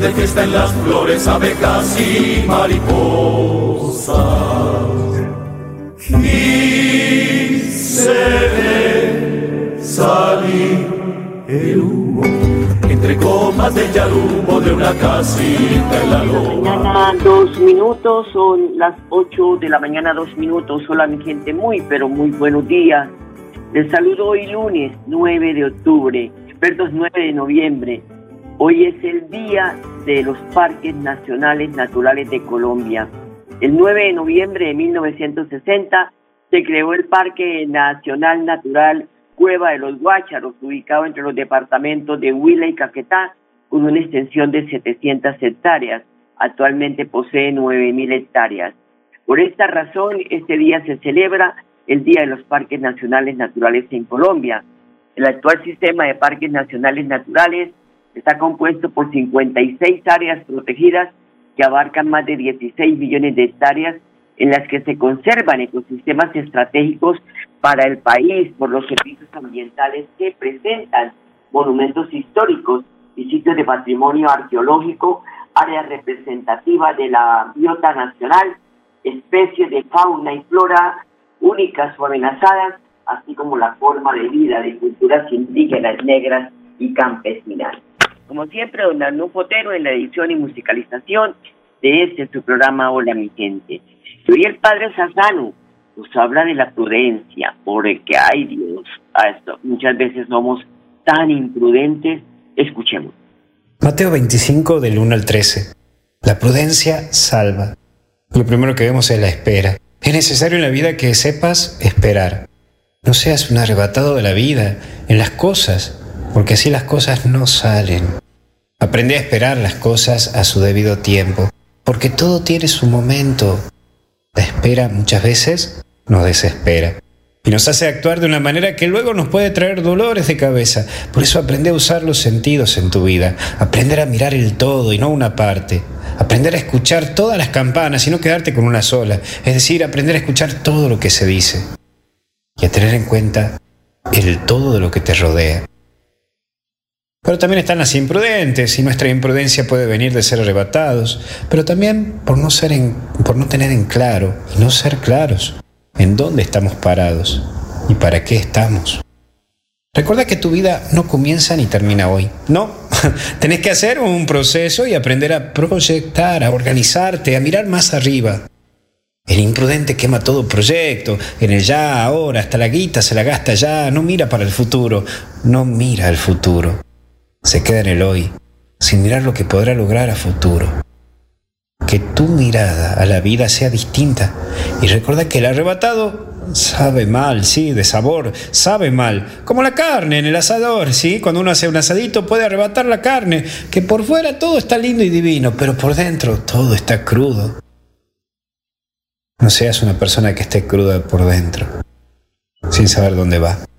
Están de fiesta en las flores abejas y mariposas. Y se ve salir el humo entre copas de yarumo de una casita en la loma. Mañana dos minutos, son las 8 de la mañana, dos minutos. Hola mi gente, muy pero muy buenos días. Les saludo hoy lunes 9 de octubre, perdón, 9 de noviembre. Hoy es el día de los parques nacionales naturales de Colombia. El 9 de noviembre de 1960 se creó el Parque Nacional Natural Cueva de los Guácharos, ubicado entre los departamentos de Huila y Caquetá, con una extensión de 700 hectáreas. Actualmente posee 9.000 hectáreas. Por esta razón, este día se celebra el Día de los Parques Nacionales Naturales en Colombia. El actual sistema de parques nacionales naturales está compuesto por 56 áreas protegidas que abarcan más de 16 millones de hectáreas en las que se conservan ecosistemas estratégicos para el país por los servicios ambientales que presentan monumentos históricos y sitios de patrimonio arqueológico, áreas representativas de la biota nacional, especies de fauna y flora únicas o amenazadas, así como la forma de vida de culturas indígenas, negras y campesinas. Como siempre, don Arnulfo Otero en la edición y musicalización de este su programa Hola mi gente. Hoy el padre Sassano nos habla de la prudencia, porque ay Dios, esto, muchas veces somos tan imprudentes. Escuchemos. Mateo 25 del 1 al 13. La prudencia salva. Lo primero que vemos es la espera. Es necesario en la vida que sepas esperar. No seas un arrebatado de la vida, en las cosas, porque así las cosas no salen. Aprende a esperar las cosas a su debido tiempo, porque todo tiene su momento. La espera muchas veces nos desespera y nos hace actuar de una manera que luego nos puede traer dolores de cabeza. Por eso aprende a usar los sentidos en tu vida, aprender a mirar el todo y no una parte, aprender a escuchar todas las campanas y no quedarte con una sola, es decir, aprender a escuchar todo lo que se dice y a tener en cuenta el todo de lo que te rodea. Pero también están las imprudentes y nuestra imprudencia puede venir de ser arrebatados, pero también por no, ser en, por no tener en claro y no ser claros en dónde estamos parados y para qué estamos. Recuerda que tu vida no comienza ni termina hoy. No, tenés que hacer un proceso y aprender a proyectar, a organizarte, a mirar más arriba. El imprudente quema todo proyecto, en el ya, ahora, hasta la guita se la gasta ya, no mira para el futuro, no mira al futuro. Se queda en el hoy, sin mirar lo que podrá lograr a futuro. Que tu mirada a la vida sea distinta y recuerda que el arrebatado sabe mal, sí, de sabor, sabe mal, como la carne en el asador, sí, cuando uno hace un asadito puede arrebatar la carne, que por fuera todo está lindo y divino, pero por dentro todo está crudo. No seas una persona que esté cruda por dentro, sin saber dónde va.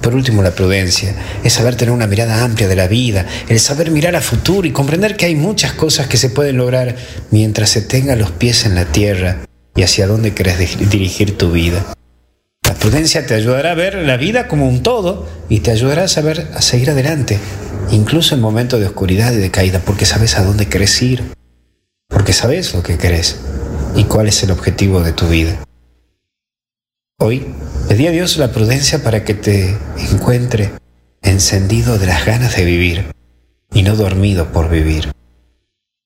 Por último, la prudencia es saber tener una mirada amplia de la vida, el saber mirar a futuro y comprender que hay muchas cosas que se pueden lograr mientras se tenga los pies en la tierra y hacia dónde querés dirigir tu vida. La prudencia te ayudará a ver la vida como un todo y te ayudará a saber a seguir adelante, incluso en momentos de oscuridad y de caída, porque sabes a dónde querés ir, porque sabes lo que querés y cuál es el objetivo de tu vida. Hoy pedí a Dios la prudencia para que te encuentre encendido de las ganas de vivir y no dormido por vivir.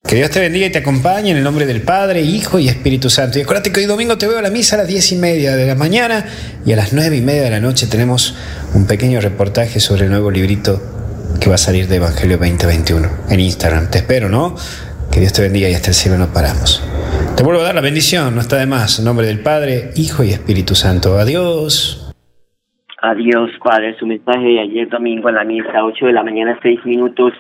Que Dios te bendiga y te acompañe en el nombre del Padre, Hijo y Espíritu Santo. Y acuérdate que hoy domingo te veo a la misa a las diez y media de la mañana y a las nueve y media de la noche tenemos un pequeño reportaje sobre el nuevo librito que va a salir de Evangelio 2021 en Instagram. Te espero, ¿no? Que Dios te bendiga y hasta el cielo no paramos. Te vuelvo a dar la bendición, no está de más. En nombre del Padre, Hijo y Espíritu Santo. Adiós. Adiós, Padre. Su mensaje de ayer domingo en la misa, 8 de la mañana, 6 minutos.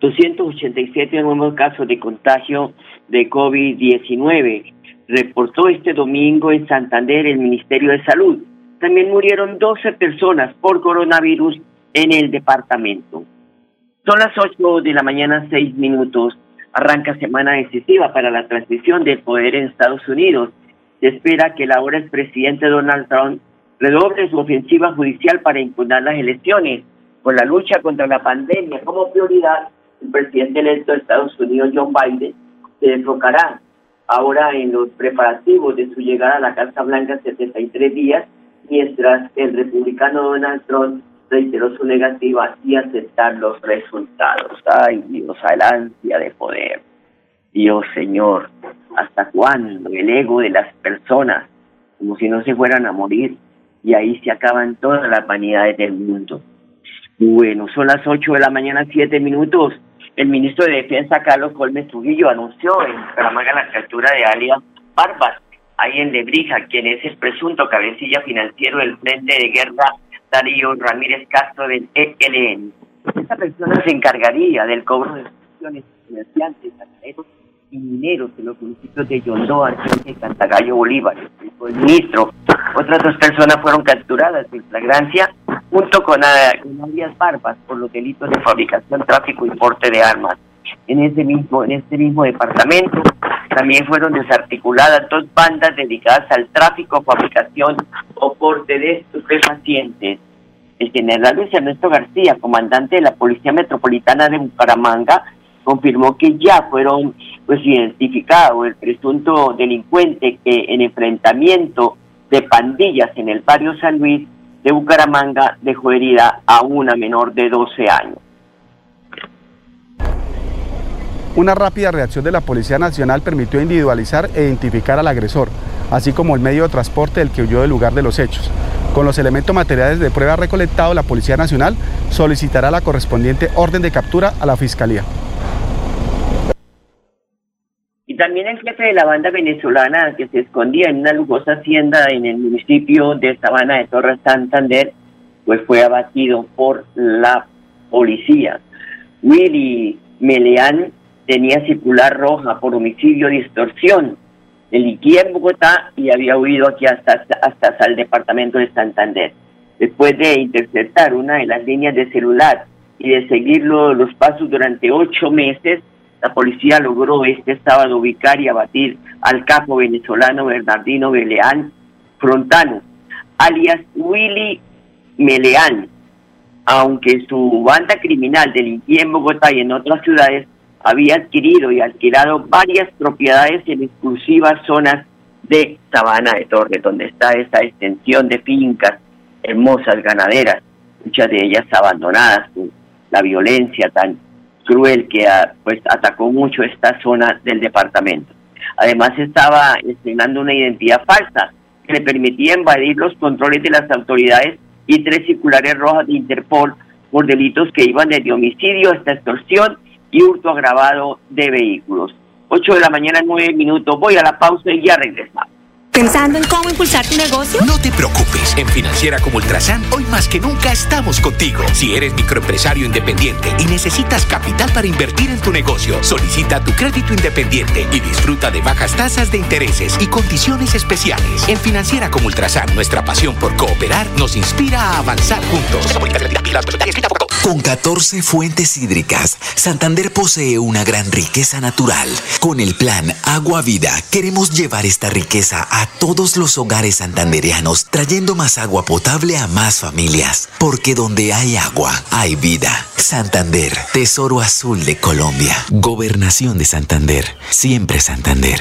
287 nuevos casos de contagio de COVID-19. Reportó este domingo en Santander el Ministerio de Salud. También murieron 12 personas por coronavirus en el departamento. Son las 8 de la mañana, 6 minutos. Arranca semana decisiva para la transición del poder en Estados Unidos. Se espera que el ahora expresidente Donald Trump redoble su ofensiva judicial para impugnar las elecciones. Con la lucha contra la pandemia como prioridad, el presidente electo de Estados Unidos, John Biden, se enfocará ahora en los preparativos de su llegada a la Casa Blanca en 73 días, mientras el republicano Donald Trump reiteró su negativa y aceptar los resultados. Ay Dios, al de poder. Dios Señor, ¿hasta cuándo el ego de las personas, como si no se fueran a morir, y ahí se acaban todas las vanidades del mundo? Bueno, son las 8 de la mañana, 7 minutos. El ministro de Defensa, Carlos Colmes Trujillo, anunció en Bucaramanga la captura de alias Barbas, ahí en Lebrija, quien es el presunto cabecilla financiero del Frente de Guerra Darío Ramírez Castro del ELN. Esta persona se encargaría del cobro de funciones comerciantes, y mineros de los municipios de Yondó, Argente y Cantagallo, Bolívar. El ministro. Otras dos personas fueron capturadas en flagrancia junto con, alias Barbas por los delitos de fabricación, tráfico y porte de armas. En este mismo, en este mismo departamento también fueron desarticuladas dos bandas dedicadas al tráfico, fabricación o porte de estupefacientes. El general Luis Ernesto García, comandante de la Policía Metropolitana de Bucaramanga, confirmó que ya fueron pues identificados el presunto delincuente que en enfrentamiento de pandillas en el barrio San Luis de Bucaramanga dejó herida a una menor de 12 años. Una rápida reacción de la Policía Nacional permitió individualizar e identificar al agresor, así como el medio de transporte del que huyó del lugar de los hechos. Con los elementos materiales de prueba recolectados, la Policía Nacional solicitará la correspondiente orden de captura a la Fiscalía. Y también el jefe de la banda venezolana que se escondía en una lujosa hacienda en el municipio de Sabana de Torres Santander, pues fue abatido por la policía. Willy Meleán tenía circular roja por homicidio y extorsión. Delinquía en Bogotá y había huido aquí hasta, hasta el departamento de Santander. Después de interceptar una de las líneas de celular y de seguirlo los pasos durante ocho meses, la policía logró este sábado ubicar y abatir al capo venezolano Bernardino Beleán Frontano, alias Willy Meleán, aunque su banda criminal delinquía en Bogotá y en otras ciudades, había adquirido y alquilado varias propiedades en exclusivas zonas de Sabana de Torres, donde está esa extensión de fincas hermosas ganaderas, muchas de ellas abandonadas por la violencia tan cruel que ah, pues atacó mucho esta zona del departamento. Además estaba estrenando una identidad falsa que le permitía invadir los controles de las autoridades y tres circulares rojas de Interpol por delitos que iban desde homicidio hasta extorsión y hurto agravado de vehículos. 8 de la mañana, 9 minutos. Voy a la pausa y ya regresamos. ¿Pensando en cómo impulsar tu negocio? No te preocupes. En Financiera como Ultrasan, hoy más que nunca estamos contigo. Si eres microempresario independiente y necesitas capital para invertir en tu negocio, solicita tu crédito independiente y disfruta de bajas tasas de intereses y condiciones especiales. En Financiera como Ultrasan, nuestra pasión por cooperar nos inspira a avanzar juntos. Con 14 fuentes hídricas, Santander posee una gran riqueza natural. Con el plan Agua Vida, queremos llevar esta riqueza a todos los hogares santanderianos, trayendo más agua potable a más familias. Porque donde hay agua, hay vida. Santander, Tesoro Azul de Colombia. Gobernación de Santander. Siempre Santander.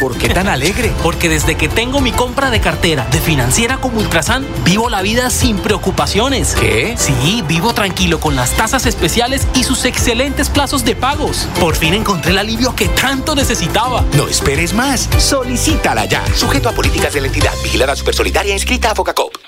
¿Por qué tan alegre? Porque desde que tengo mi compra de cartera de financiera como Ultrasan, vivo la vida sin preocupaciones. ¿Qué? Sí, vivo tranquilo con las tasas especiales y sus excelentes plazos de pagos. Por fin encontré el alivio que tanto necesitaba. No esperes más. Solicítala ya. Sujeto a políticas de la entidad. Vigilada Supersolidaria inscrita a Focacop.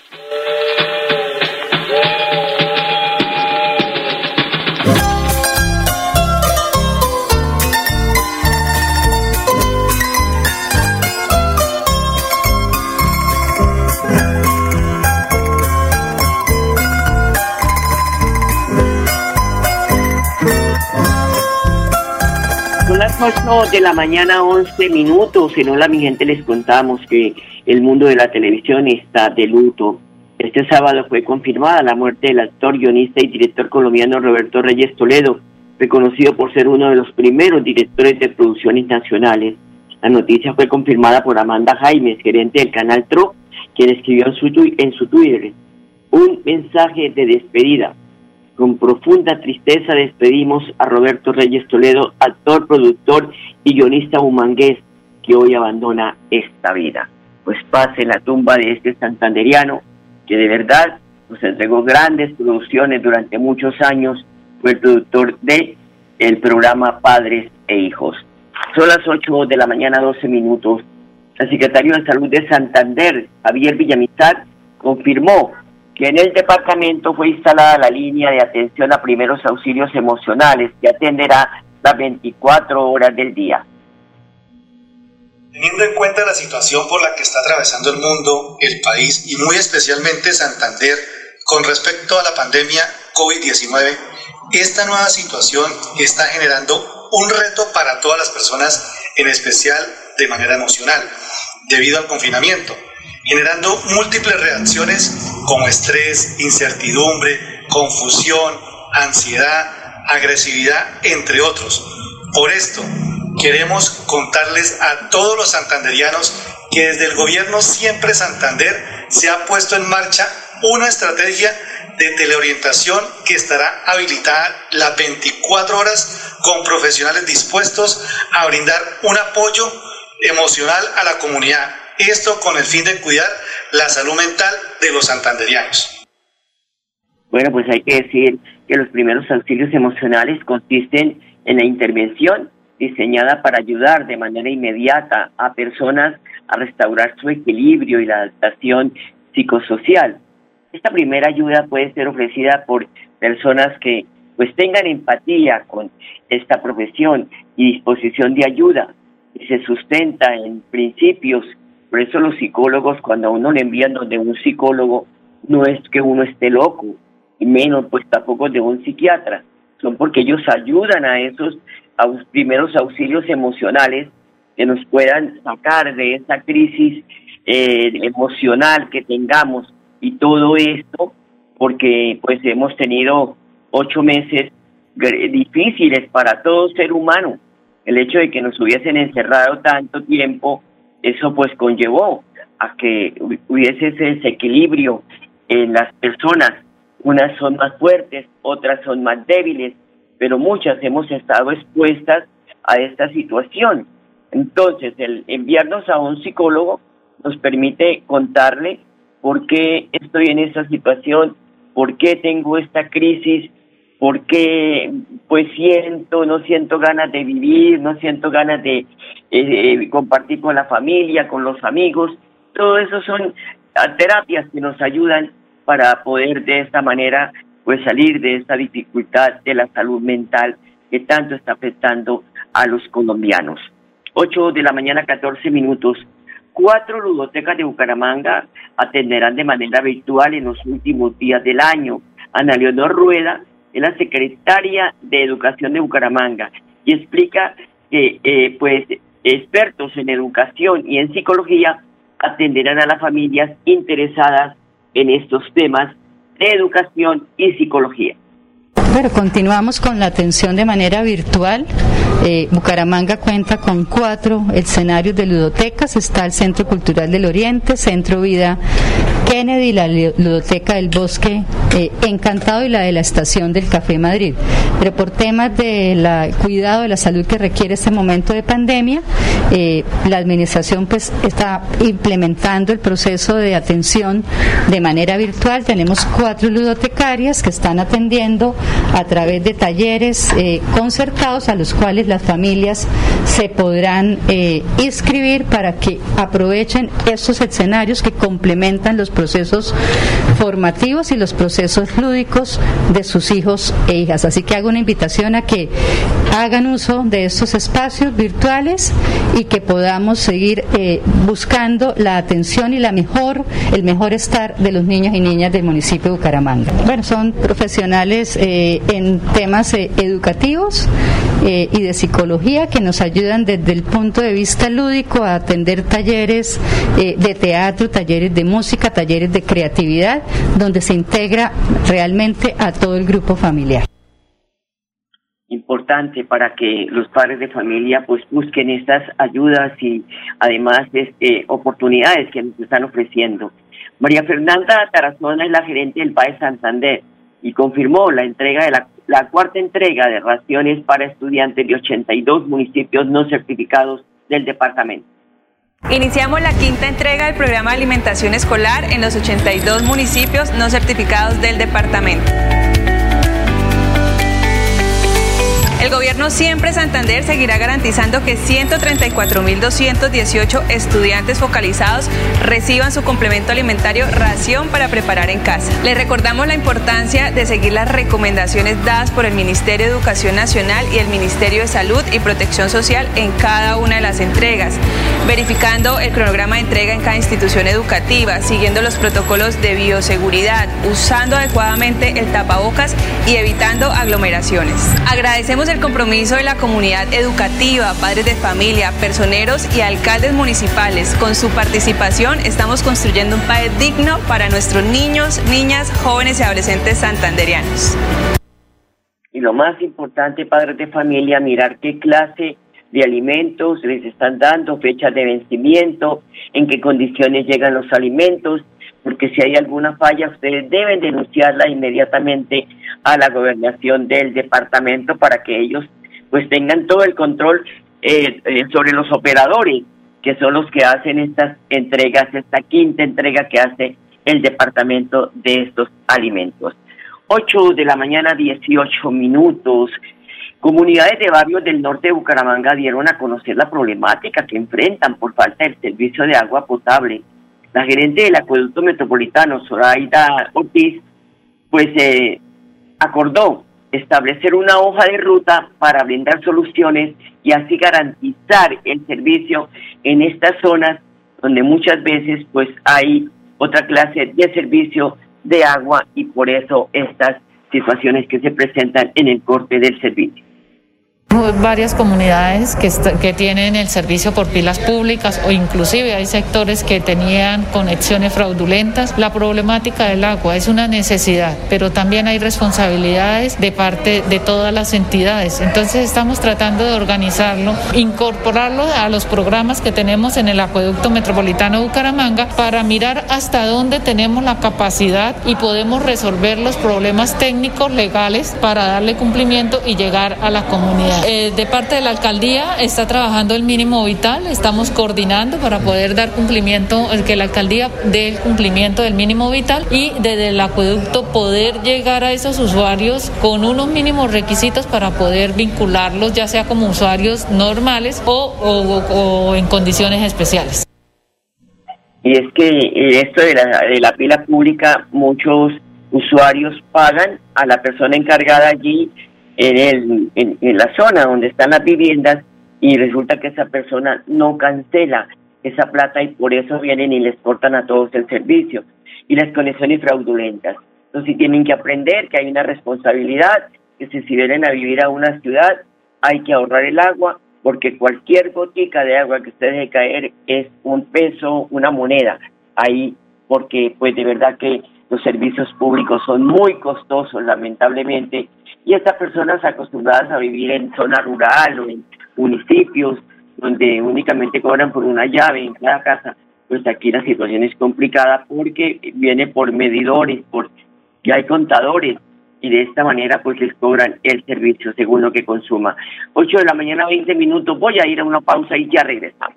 8 de la mañana, 11 minutos. En Hola, mi gente, les contamos que el mundo de la televisión está de luto. Este sábado fue confirmada la muerte del actor, guionista y director colombiano Roberto Reyes Toledo, reconocido por ser uno de los primeros directores de producciones nacionales. La noticia fue confirmada por Amanda Jaimes, gerente del canal TRO, quien escribió en su, en su Twitter un mensaje de despedida. Con profunda tristeza despedimos a Roberto Reyes Toledo, actor, productor y guionista humangués que hoy abandona esta vida. Pues pase la tumba de este santanderiano que de verdad nos entregó grandes producciones durante muchos años, fue el productor de el programa Padres e Hijos. Son las 8 de la mañana, 12 minutos. El secretario de Salud de Santander, Javier Villamizar, confirmó que en el departamento fue instalada la línea de atención a primeros auxilios emocionales que atenderá las 24 horas del día. Teniendo en cuenta la situación por la que está atravesando el mundo, el país y muy especialmente Santander con respecto a la pandemia COVID-19, esta nueva situación está generando un reto para todas las personas, en especial de manera emocional, debido al confinamiento, generando múltiples reacciones como estrés, incertidumbre, confusión, ansiedad, agresividad, entre otros. Por esto, queremos contarles a todos los santanderianos que desde el gobierno Siempre Santander se ha puesto en marcha una estrategia de teleorientación que estará habilitada las 24 horas con profesionales dispuestos a brindar un apoyo emocional a la comunidad. Esto con el fin de cuidar la salud mental de los santanderianos. Bueno, pues hay que decir que los primeros auxilios emocionales consisten en la intervención diseñada para ayudar de manera inmediata a personas a restaurar su equilibrio y la adaptación psicosocial. Esta primera ayuda puede ser ofrecida por personas que pues tengan empatía con esta profesión y disposición de ayuda y se sustenta en principios. Por eso los psicólogos cuando a uno le envían donde un psicólogo no es que uno esté loco y menos pues tampoco de un psiquiatra, son porque ellos ayudan a esos aus- primeros auxilios emocionales que nos puedan sacar de esa crisis eh, emocional que tengamos y todo esto porque pues hemos tenido ocho meses difíciles para todo ser humano. El hecho de que nos hubiesen encerrado tanto tiempo, eso pues conllevó a que hu- hubiese ese desequilibrio en las personas. Unas son más fuertes, otras son más débiles, pero muchas hemos estado expuestas a esta situación. Entonces, el enviarnos a un psicólogo nos permite contarle por qué estoy en esta situación, por qué tengo esta crisis, por qué pues siento, no siento ganas de vivir, no siento ganas de eh, compartir con la familia, con los amigos. Todo eso son ah, terapias que nos ayudan para poder de esta manera pues salir de esta dificultad de la salud mental que tanto está afectando a los colombianos. 8 de la mañana, 14 minutos. Cuatro ludotecas de Bucaramanga atenderán de manera virtual en los últimos días del año. Ana Leonor Rueda es la secretaria de Educación de Bucaramanga y explica que eh, pues expertos en educación y en psicología atenderán a las familias interesadas en estos temas de educación y psicología. Bueno, continuamos con la atención de manera virtual. Eh, Bucaramanga cuenta con cuatro escenarios de ludotecas. Está el Centro Cultural del Oriente, Centro Vida Kennedy, la Ludoteca del Bosque eh, Encantado y la de la Estación del Café Madrid. Pero por temas de la cuidado de la salud que requiere este momento de pandemia, eh, la administración pues está implementando el proceso de atención de manera virtual. Tenemos cuatro ludotecarias que están atendiendo a través de talleres eh, concertados a los cuales las familias se podrán inscribir para que aprovechen estos escenarios que complementan los procesos formativos y los procesos lúdicos de sus hijos e hijas. Así que hago una invitación a que hagan uso de estos espacios virtuales y que podamos seguir eh, buscando la atención y la mejor, el mejor estar de los niños y niñas del municipio de Bucaramanga. Bueno, son profesionales eh, en temas eh, educativos y de psicología que nos ayudan desde el punto de vista lúdico a atender talleres de teatro, talleres de música, talleres de creatividad donde se integra realmente a todo el grupo familiar. Importante para que los padres de familia pues busquen estas ayudas y además este, oportunidades que nos están ofreciendo. María Fernanda Tarazona es la gerente del PAE Santander y confirmó la entrega de la, cuarta entrega de raciones para estudiantes de 82 municipios no certificados del departamento. Iniciamos la quinta entrega del programa de alimentación escolar en los 82 municipios no certificados del departamento. El gobierno Siempre Santander seguirá garantizando que 134.218 estudiantes focalizados reciban su complemento alimentario ración para preparar en casa. Les recordamos la importancia de seguir las recomendaciones dadas por el Ministerio de Educación Nacional y el Ministerio de Salud y Protección Social en cada una de las entregas, verificando el cronograma de entrega en cada institución educativa, siguiendo los protocolos de bioseguridad, usando adecuadamente el tapabocas y evitando aglomeraciones. Agradecemos el compromiso de la comunidad educativa, padres de familia, personeros y alcaldes municipales. Con su participación estamos construyendo un país digno para nuestros niños, niñas, jóvenes y adolescentes santanderianos. Y lo más importante, padres de familia, mirar qué clase de alimentos les están dando, fechas de vencimiento, en qué condiciones llegan los alimentos, porque si hay alguna falla ustedes deben denunciarla inmediatamente a la gobernación del departamento para que ellos pues tengan todo el control eh, eh, sobre los operadores que son los que hacen estas entregas, esta quinta entrega que hace el departamento de estos alimentos. 8 de la mañana, 18 minutos. Comunidades de barrios del norte de Bucaramanga dieron a conocer la problemática que enfrentan por falta del servicio de agua potable. La gerente del acueducto metropolitano, Zoraida Ortiz, pues eh, acordó establecer una hoja de ruta para brindar soluciones y así garantizar el servicio en estas zonas donde muchas veces pues hay otra clase de servicio de agua y por eso estas situaciones que se presentan en el corte del servicio varias comunidades que, que tienen el servicio por pilas públicas o inclusive hay sectores que tenían conexiones fraudulentas. La problemática del agua es una necesidad, pero también hay responsabilidades de parte de todas las entidades. Entonces estamos tratando de organizarlo, incorporarlo a los programas que tenemos en el acueducto metropolitano de Bucaramanga para mirar hasta dónde tenemos la capacidad y podemos resolver los problemas técnicos legales para darle cumplimiento y llegar a la comunidad. Eh, de parte de la alcaldía está trabajando el mínimo vital, estamos coordinando para poder dar cumplimiento, que la alcaldía dé el cumplimiento del mínimo vital y desde el acueducto poder llegar a esos usuarios con unos mínimos requisitos para poder vincularlos, ya sea como usuarios normales o, o, en condiciones especiales. Y es que eh, esto de la, de la pila pública, muchos usuarios pagan a la persona encargada allí en, el, la zona donde están las viviendas y resulta que esa persona no cancela esa plata y por eso vienen y les cortan a todos el servicio y las conexiones fraudulentas. Entonces tienen que aprender que hay una responsabilidad, que si, si vienen a vivir a una ciudad hay que ahorrar el agua porque cualquier gotica de agua que usted deje caer es un peso, una moneda ahí, porque pues de verdad que los servicios públicos son muy costosos lamentablemente y estas personas acostumbradas a vivir en zona rural o en municipios donde únicamente cobran por una llave en cada casa, pues aquí la situación es complicada porque viene por medidores, por ya hay contadores y de esta manera pues les cobran el servicio según lo que consuma. 8 de la mañana, 20 minutos, voy a ir a una pausa y ya regresamos.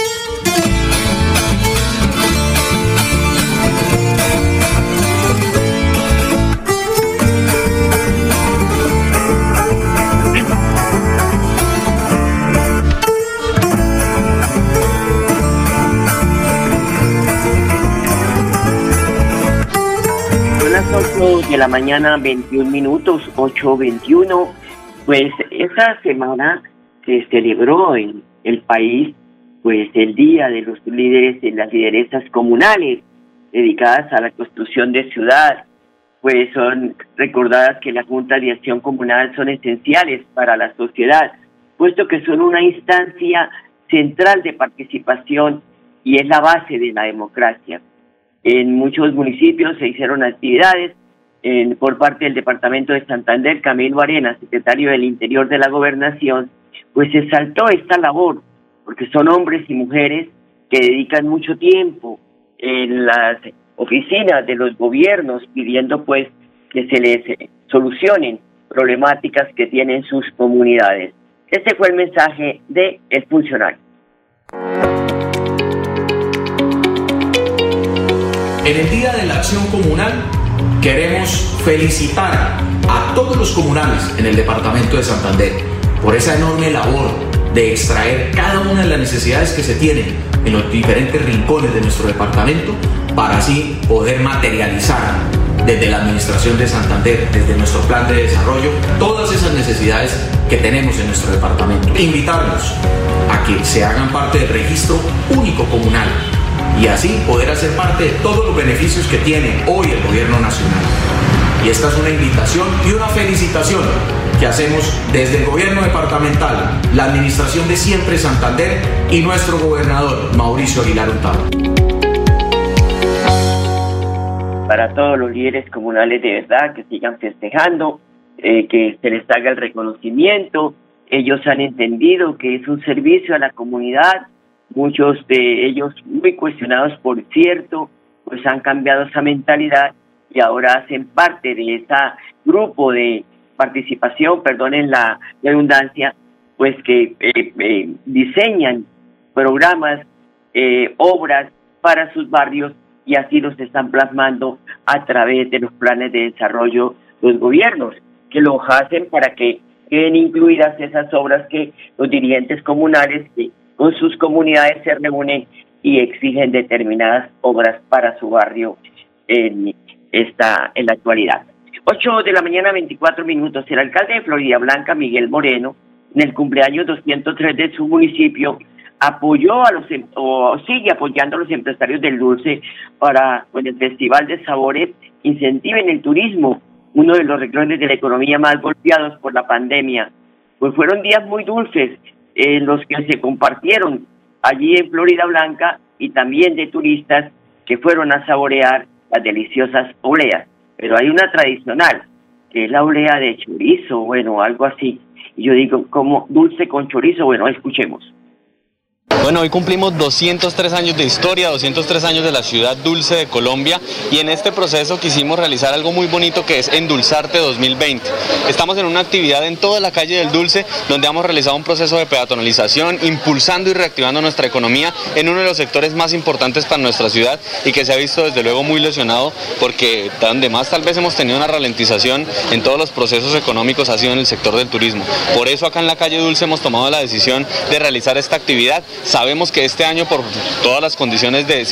De la mañana, 21 minutos, 8.21. Pues esta semana se celebró en el país pues el Día de los Líderes de las Lideresas Comunales, dedicadas a la construcción de ciudad. Pues son recordadas que las juntas de acción comunal son esenciales para la sociedad, puesto que son una instancia central de participación y es la base de la democracia. En muchos municipios se hicieron actividades en- por parte del Departamento de Santander, Camilo Arena, secretario del Interior de la Gobernación, pues se saltó esta labor, porque son hombres y mujeres que dedican mucho tiempo en las oficinas de los gobiernos pidiendo pues que se les solucionen problemáticas que tienen sus comunidades. Este fue el mensaje de el funcionario. En el Día de la Acción Comunal queremos felicitar a todos los comunales en el departamento de Santander por esa enorme labor de extraer cada una de las necesidades que se tienen en los diferentes rincones de nuestro departamento para así poder materializar desde la Administración de Santander, desde nuestro plan de desarrollo, todas esas necesidades que tenemos en nuestro departamento. Invitarlos a que se hagan parte del registro único comunal y así poder hacer parte de todos los beneficios que tiene hoy el gobierno nacional. Y esta es una invitación y una felicitación que hacemos desde el gobierno departamental, la administración de Siempre Santander y nuestro gobernador Mauricio Aguilar Hurtado. para todos los líderes comunales de verdad que sigan festejando, eh, que se les haga el reconocimiento. Ellos han entendido que es un servicio a la comunidad. Muchos de ellos, muy cuestionados por cierto, pues han cambiado esa mentalidad y ahora hacen parte de ese grupo de participación, perdonen la redundancia, pues que eh, eh, diseñan programas, eh, obras para sus barrios y así los están plasmando a través de los planes de desarrollo los gobiernos, que los hacen para que queden incluidas esas obras que los dirigentes comunales con sus comunidades se reúnen y exigen determinadas obras para su barrio en esta en la actualidad. 8 de la mañana, 24 minutos. El alcalde de Florida Blanca, Miguel Moreno, en el cumpleaños 203 de su municipio, apoyó a los em- o sigue apoyando a los empresarios del dulce para con el Festival de Sabores incentiven el turismo, uno de los renglones de la economía más golpeados por la pandemia. Pues fueron días muy dulces en los que se compartieron allí en Florida Blanca y también de turistas que fueron a saborear las deliciosas oleas. Pero hay una tradicional, que es la olea de chorizo, bueno, algo así. Y yo digo, como dulce con chorizo, bueno, escuchemos. Bueno, hoy cumplimos 203 años de historia, 203 años de la ciudad dulce de Colombia y en este proceso quisimos realizar algo muy bonito que es Endulzarte 2020. Estamos en una actividad en toda la calle del Dulce donde hemos realizado un proceso de peatonalización, impulsando y reactivando nuestra economía en uno de los sectores más importantes para nuestra ciudad y que se ha visto desde luego muy lesionado porque donde más tal vez hemos tenido una ralentización en todos los procesos económicos ha sido en el sector del turismo. Por eso acá en la calle Dulce hemos tomado la decisión de realizar esta actividad Sabemos que este año por todas las condiciones de,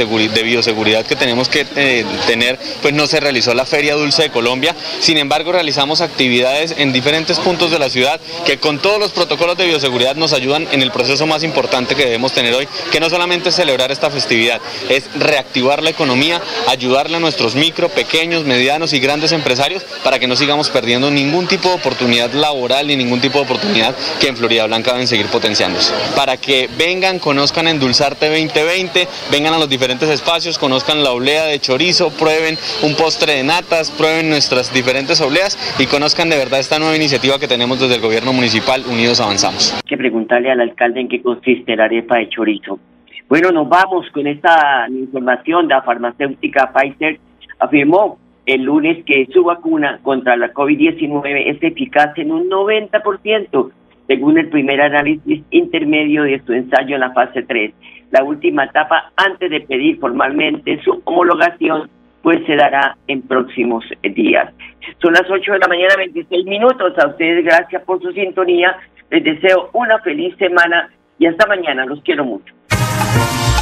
bioseguridad que tenemos que eh, tener, pues no se realizó la Feria Dulce de Colombia. Sin embargo, realizamos actividades en diferentes puntos de la ciudad que con todos los protocolos de bioseguridad nos ayudan en el proceso más importante que debemos tener hoy, que no solamente es celebrar esta festividad, es reactivar la economía, ayudarle a nuestros micro, pequeños, medianos y grandes empresarios para que no sigamos perdiendo ningún tipo de oportunidad laboral ni ningún tipo de oportunidad que en Florida Blanca deben seguir potenciándose. Para que vengan, conozcan Endulzarte 2020, vengan a los diferentes espacios, conozcan la oblea de chorizo, prueben un postre de natas, prueben nuestras diferentes obleas y conozcan de verdad esta nueva iniciativa que tenemos desde el gobierno municipal Unidos Avanzamos. Hay que preguntarle al alcalde en qué consiste la arepa de chorizo. Bueno, nos vamos con esta información. La farmacéutica Pfizer afirmó el lunes que su vacuna contra la COVID-19 es eficaz en un 90%, según el primer análisis intermedio de su ensayo en la fase 3. La última etapa antes de pedir formalmente su homologación pues se dará en próximos días. Son las 8 de la mañana, 26 minutos. A ustedes gracias por su sintonía. Les deseo una feliz semana y hasta mañana. Los quiero mucho.